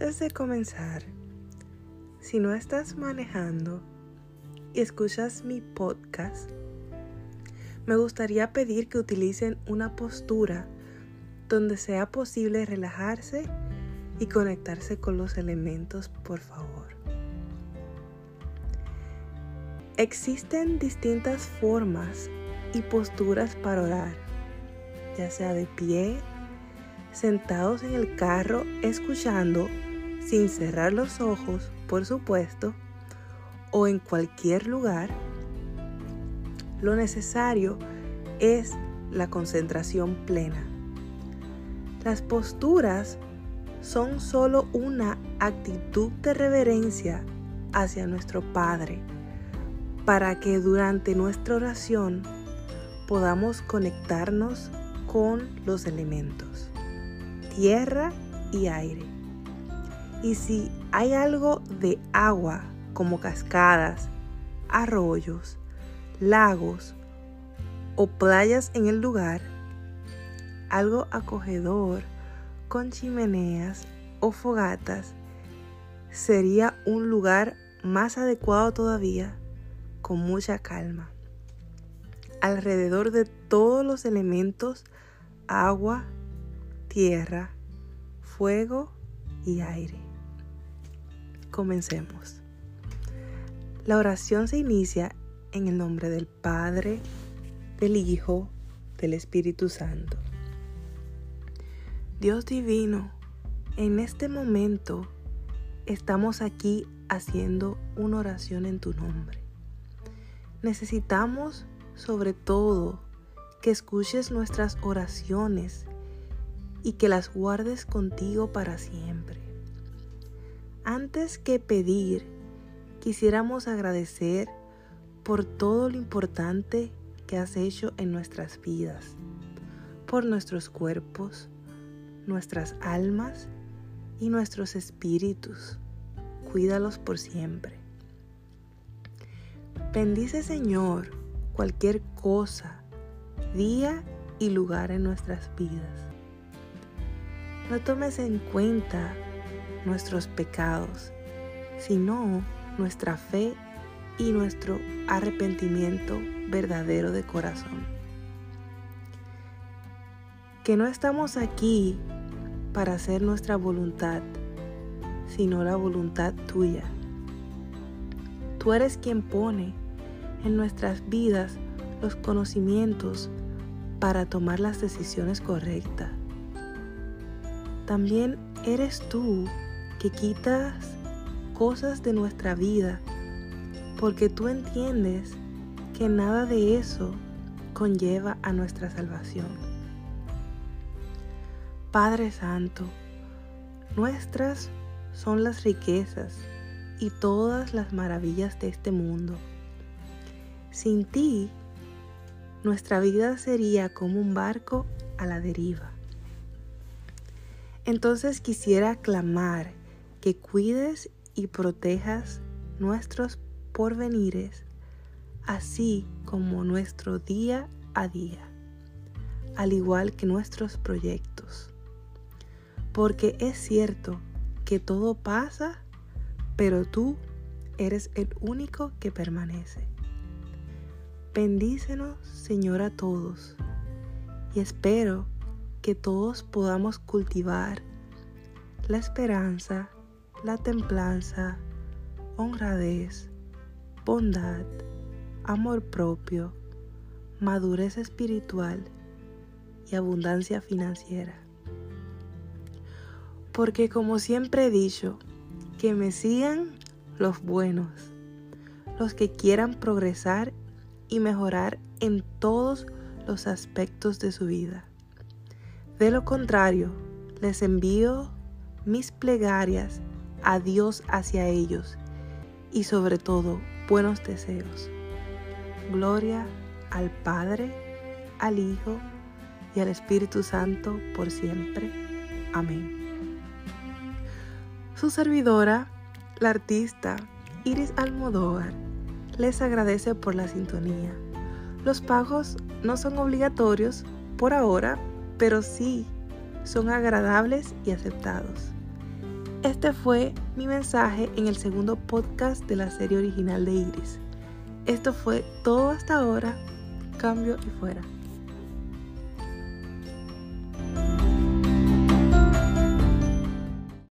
Antes de comenzar, si no estás manejando y escuchas mi podcast, me gustaría pedir que utilicen una postura donde sea posible relajarse y conectarse con los elementos, por favor. Existen distintas formas y posturas para orar, ya sea de pie, sentados en el carro escuchando sin cerrar los ojos, por supuesto, o en cualquier lugar, lo necesario es la concentración plena. Las posturas son solo una actitud de reverencia hacia nuestro Padre para que durante nuestra oración podamos conectarnos con los elementos tierra y aire. Y si hay algo de agua, como cascadas, arroyos, lagos o playas en el lugar, algo acogedor con chimeneas o fogatas, sería un lugar más adecuado todavía, con mucha calma. Alrededor de todos los elementos, agua, tierra, fuego y aire. Comencemos. La oración se inicia en el nombre del Padre, del Hijo, del Espíritu Santo. Dios divino, en este momento estamos aquí haciendo una oración en tu nombre. Necesitamos sobre todo que escuches nuestras oraciones y que las guardes contigo para siempre. Antes que pedir, quisiéramos agradecer por todo lo importante que has hecho en nuestras vidas, por nuestros cuerpos, nuestras almas y nuestros espíritus. Cuídalos por siempre. Bendice Señor cualquier cosa, día y lugar en nuestras vidas no tomes en cuenta nuestros pecados, sino nuestra fe y nuestro arrepentimiento verdadero de corazón. Que no estamos aquí para hacer nuestra voluntad, sino la voluntad tuya. Tú eres quien pone en nuestras vidas los conocimientos para tomar las decisiones correctas. También eres tú que quitas cosas de nuestra vida porque tú entiendes que nada de eso conlleva a nuestra salvación. Padre Santo, nuestras son las riquezas y todas las maravillas de este mundo. Sin ti, nuestra vida sería como un barco a la deriva. Entonces quisiera clamar que cuides y protejas nuestros porvenires, así como nuestro día a día, al igual que nuestros proyectos. Porque es cierto que todo pasa, pero tú eres el único que permanece. Bendícenos, Señor, a todos, y espero que todos podamos cultivar la esperanza, la templanza, honradez, bondad, amor propio, madurez espiritual y abundancia financiera. Porque como siempre he dicho, que me sigan los buenos, los que quieran progresar y mejorar en todos los aspectos de su vida. De lo contrario, les envío mis plegarias a Dios hacia ellos y sobre todo buenos deseos. Gloria al Padre, al Hijo y al Espíritu Santo por siempre. Amén. Su servidora, la artista Iris Almodóvar, les agradece por la sintonía. Los pagos no son obligatorios por ahora pero sí son agradables y aceptados. Este fue mi mensaje en el segundo podcast de la serie original de Iris. Esto fue todo hasta ahora. Cambio y fuera.